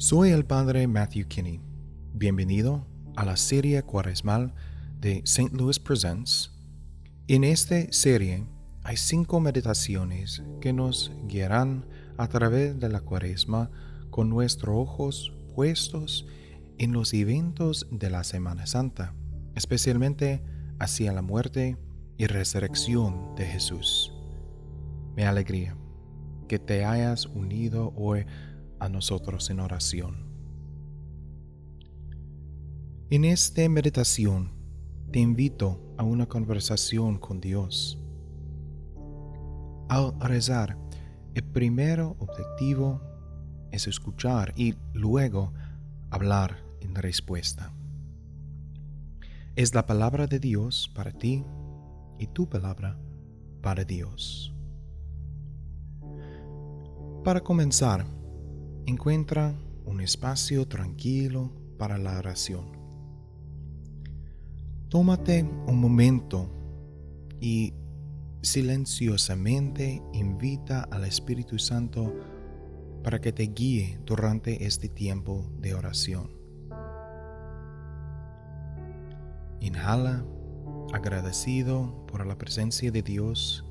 Soy el padre Matthew Kinney. Bienvenido a la serie cuaresmal de St. Louis Presents. En esta serie hay cinco meditaciones que nos guiarán a través de la cuaresma con nuestros ojos puestos en los eventos de la Semana Santa, especialmente hacia la muerte y resurrección de Jesús. Me alegría que te hayas unido hoy a nosotros en oración. En esta meditación te invito a una conversación con Dios. Al rezar, el primer objetivo es escuchar y luego hablar en respuesta. Es la palabra de Dios para ti y tu palabra para Dios. Para comenzar, encuentra un espacio tranquilo para la oración. Tómate un momento y silenciosamente invita al Espíritu Santo para que te guíe durante este tiempo de oración. Inhala agradecido por la presencia de Dios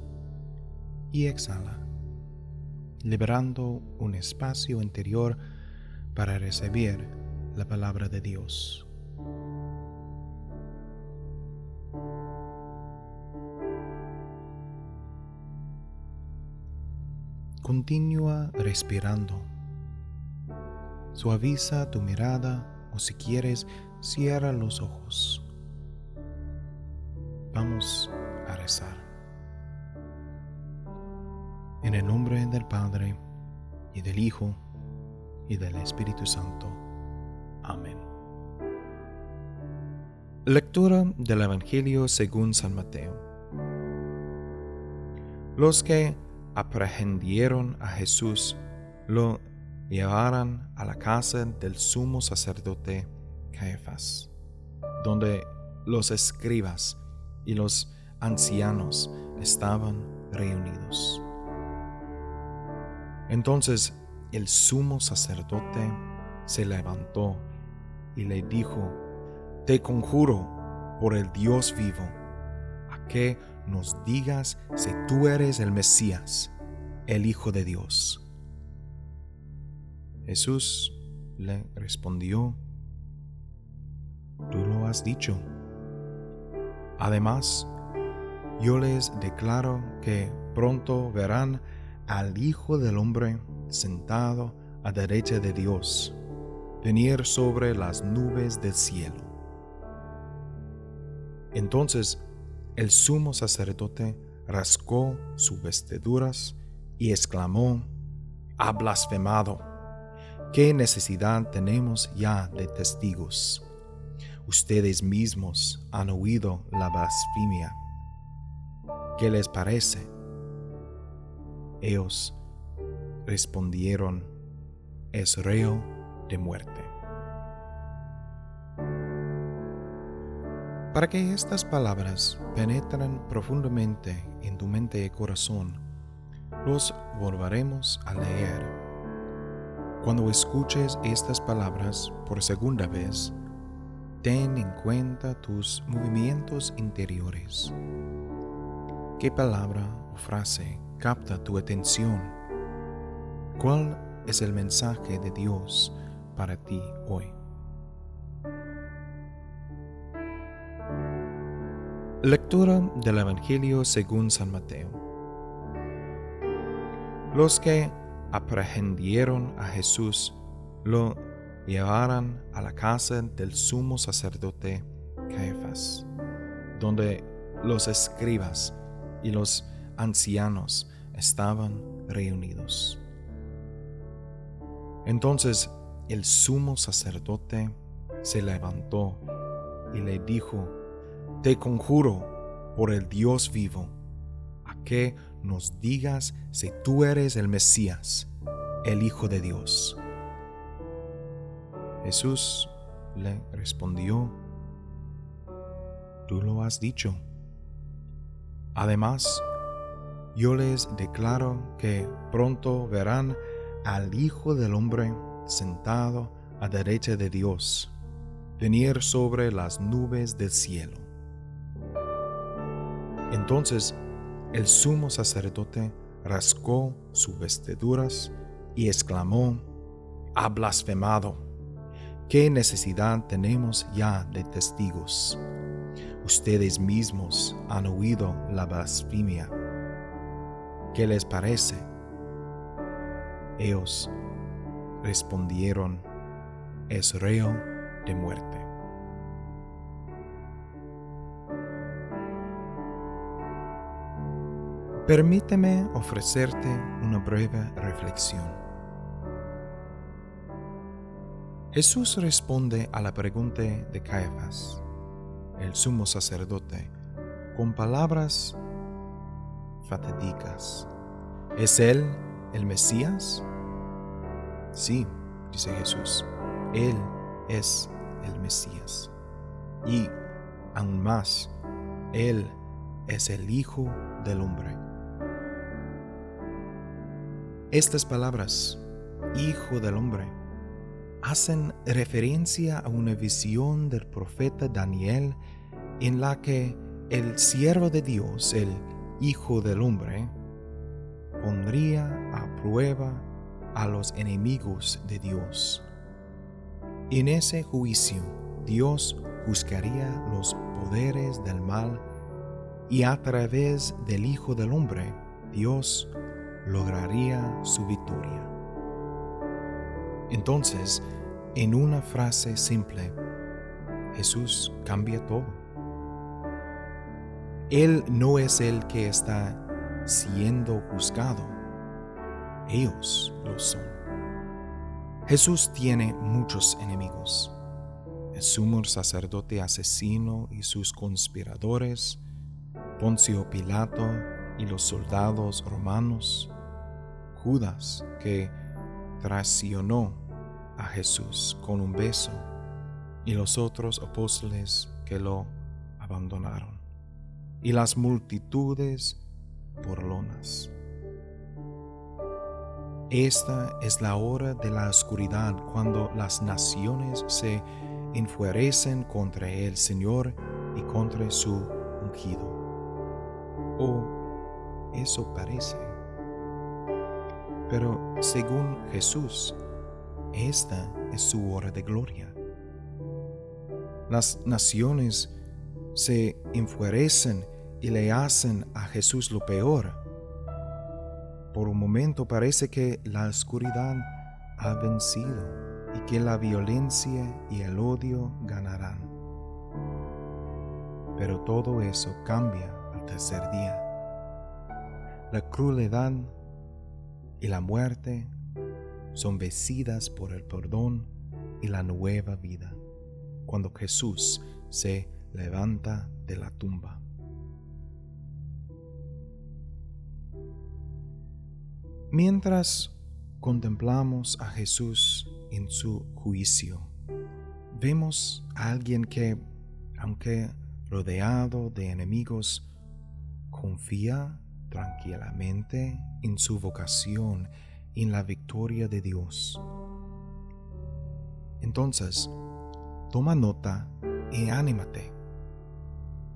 y exhala liberando un espacio interior para recibir la palabra de Dios. Continúa respirando. Suaviza tu mirada o si quieres, cierra los ojos. Vamos a rezar. En el nombre del Padre, y del Hijo, y del Espíritu Santo. Amén. Lectura del Evangelio según San Mateo. Los que aprehendieron a Jesús lo llevaron a la casa del sumo sacerdote Caifás, donde los escribas y los ancianos estaban reunidos. Entonces el sumo sacerdote se levantó y le dijo, Te conjuro por el Dios vivo, a que nos digas si tú eres el Mesías, el Hijo de Dios. Jesús le respondió, Tú lo has dicho. Además, yo les declaro que pronto verán al Hijo del Hombre sentado a derecha de Dios, venir sobre las nubes del cielo. Entonces el sumo sacerdote rascó sus vestiduras y exclamó, ha blasfemado. ¿Qué necesidad tenemos ya de testigos? Ustedes mismos han oído la blasfemia. ¿Qué les parece? Ellos respondieron, es reo de muerte. Para que estas palabras penetren profundamente en tu mente y corazón, los volveremos a leer. Cuando escuches estas palabras por segunda vez, ten en cuenta tus movimientos interiores. ¿Qué palabra o frase capta tu atención. ¿Cuál es el mensaje de Dios para ti hoy? Lectura del Evangelio según San Mateo. Los que aprehendieron a Jesús lo llevaron a la casa del sumo sacerdote Caifás, donde los escribas y los ancianos estaban reunidos. Entonces el sumo sacerdote se levantó y le dijo, Te conjuro por el Dios vivo, a que nos digas si tú eres el Mesías, el Hijo de Dios. Jesús le respondió, Tú lo has dicho. Además, yo les declaro que pronto verán al Hijo del Hombre sentado a derecha de Dios, venir sobre las nubes del cielo. Entonces el sumo sacerdote rascó sus vestiduras y exclamó, ha blasfemado. ¿Qué necesidad tenemos ya de testigos? Ustedes mismos han oído la blasfemia. ¿Qué les parece? Ellos respondieron, es reo de muerte. Permíteme ofrecerte una breve reflexión. Jesús responde a la pregunta de Caifás, el sumo sacerdote, con palabras fatídicas. ¿Es Él el Mesías? Sí, dice Jesús, Él es el Mesías. Y, aún más, Él es el Hijo del Hombre. Estas palabras, Hijo del Hombre, hacen referencia a una visión del profeta Daniel en la que el siervo de Dios, el Hijo del Hombre, pondría a prueba a los enemigos de Dios. En ese juicio, Dios juzgaría los poderes del mal y a través del Hijo del Hombre, Dios lograría su victoria. Entonces, en una frase simple, Jesús cambia todo. Él no es el que está siendo juzgado, ellos lo son. Jesús tiene muchos enemigos. El sumo sacerdote asesino y sus conspiradores, Poncio Pilato y los soldados romanos, Judas que traicionó a Jesús con un beso y los otros apóstoles que lo abandonaron y las multitudes burlonas. Esta es la hora de la oscuridad cuando las naciones se enfurecen contra el Señor y contra su ungido. O eso parece. Pero según Jesús, esta es su hora de gloria. Las naciones se enfurecen y le hacen a Jesús lo peor. Por un momento parece que la oscuridad ha vencido y que la violencia y el odio ganarán. Pero todo eso cambia al tercer día. La crueldad y la muerte son vencidas por el perdón y la nueva vida cuando Jesús se levanta de la tumba. Mientras contemplamos a Jesús en su juicio, vemos a alguien que, aunque rodeado de enemigos, confía tranquilamente en su vocación y en la victoria de Dios. Entonces, toma nota y anímate.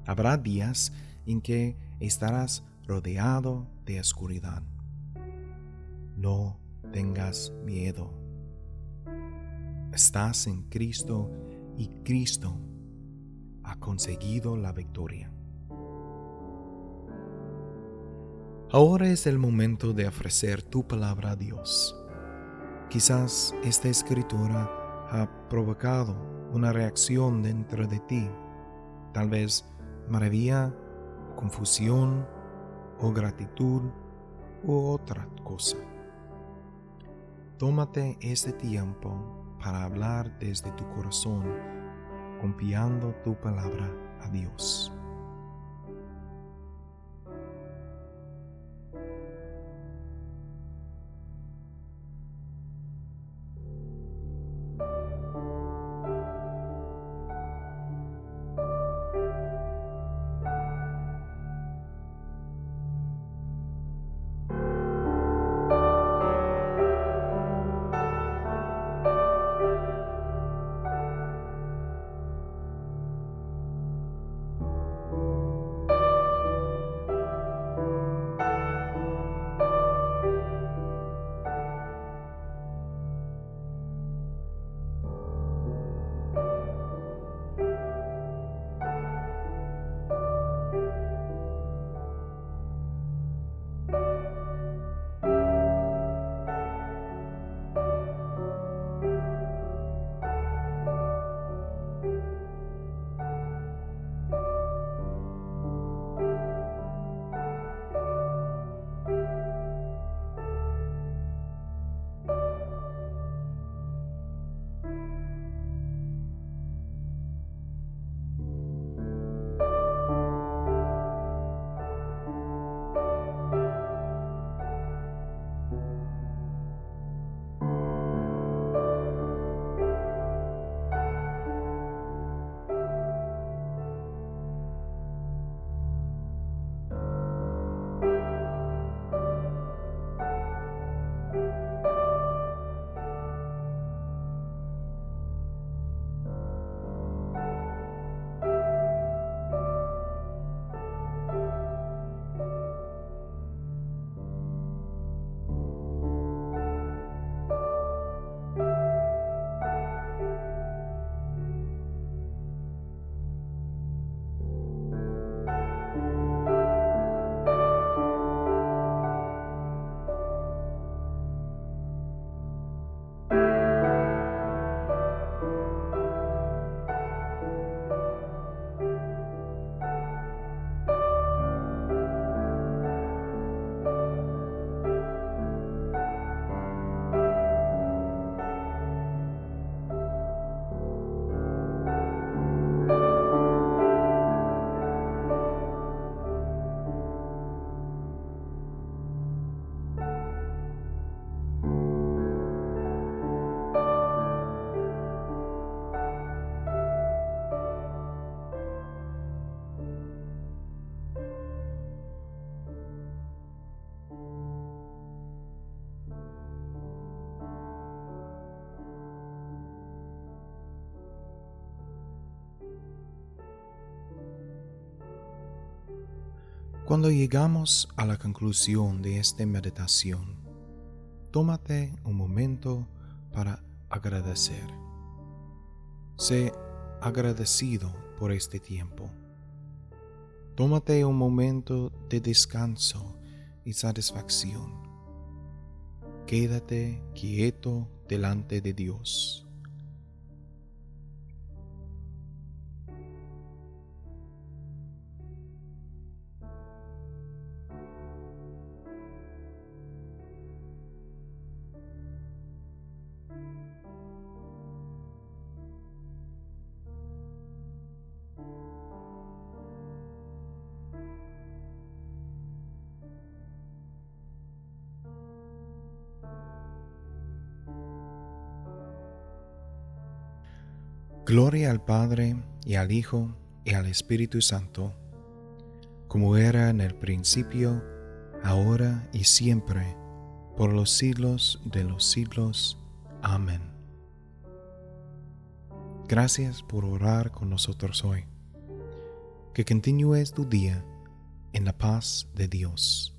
Habrá días en que estarás rodeado de oscuridad. No tengas miedo. Estás en Cristo y Cristo ha conseguido la victoria. Ahora es el momento de ofrecer tu palabra a Dios. Quizás esta escritura ha provocado una reacción dentro de ti, tal vez maravilla, confusión o gratitud u otra cosa. Tómate este tiempo para hablar desde tu corazón, confiando tu palabra a Dios. Cuando llegamos a la conclusión de esta meditación, tómate un momento para agradecer. Sé agradecido por este tiempo. Tómate un momento de descanso y satisfacción. Quédate quieto delante de Dios. Gloria al Padre y al Hijo y al Espíritu Santo, como era en el principio, ahora y siempre, por los siglos de los siglos. Amén. Gracias por orar con nosotros hoy. Que continúes tu día en la paz de Dios.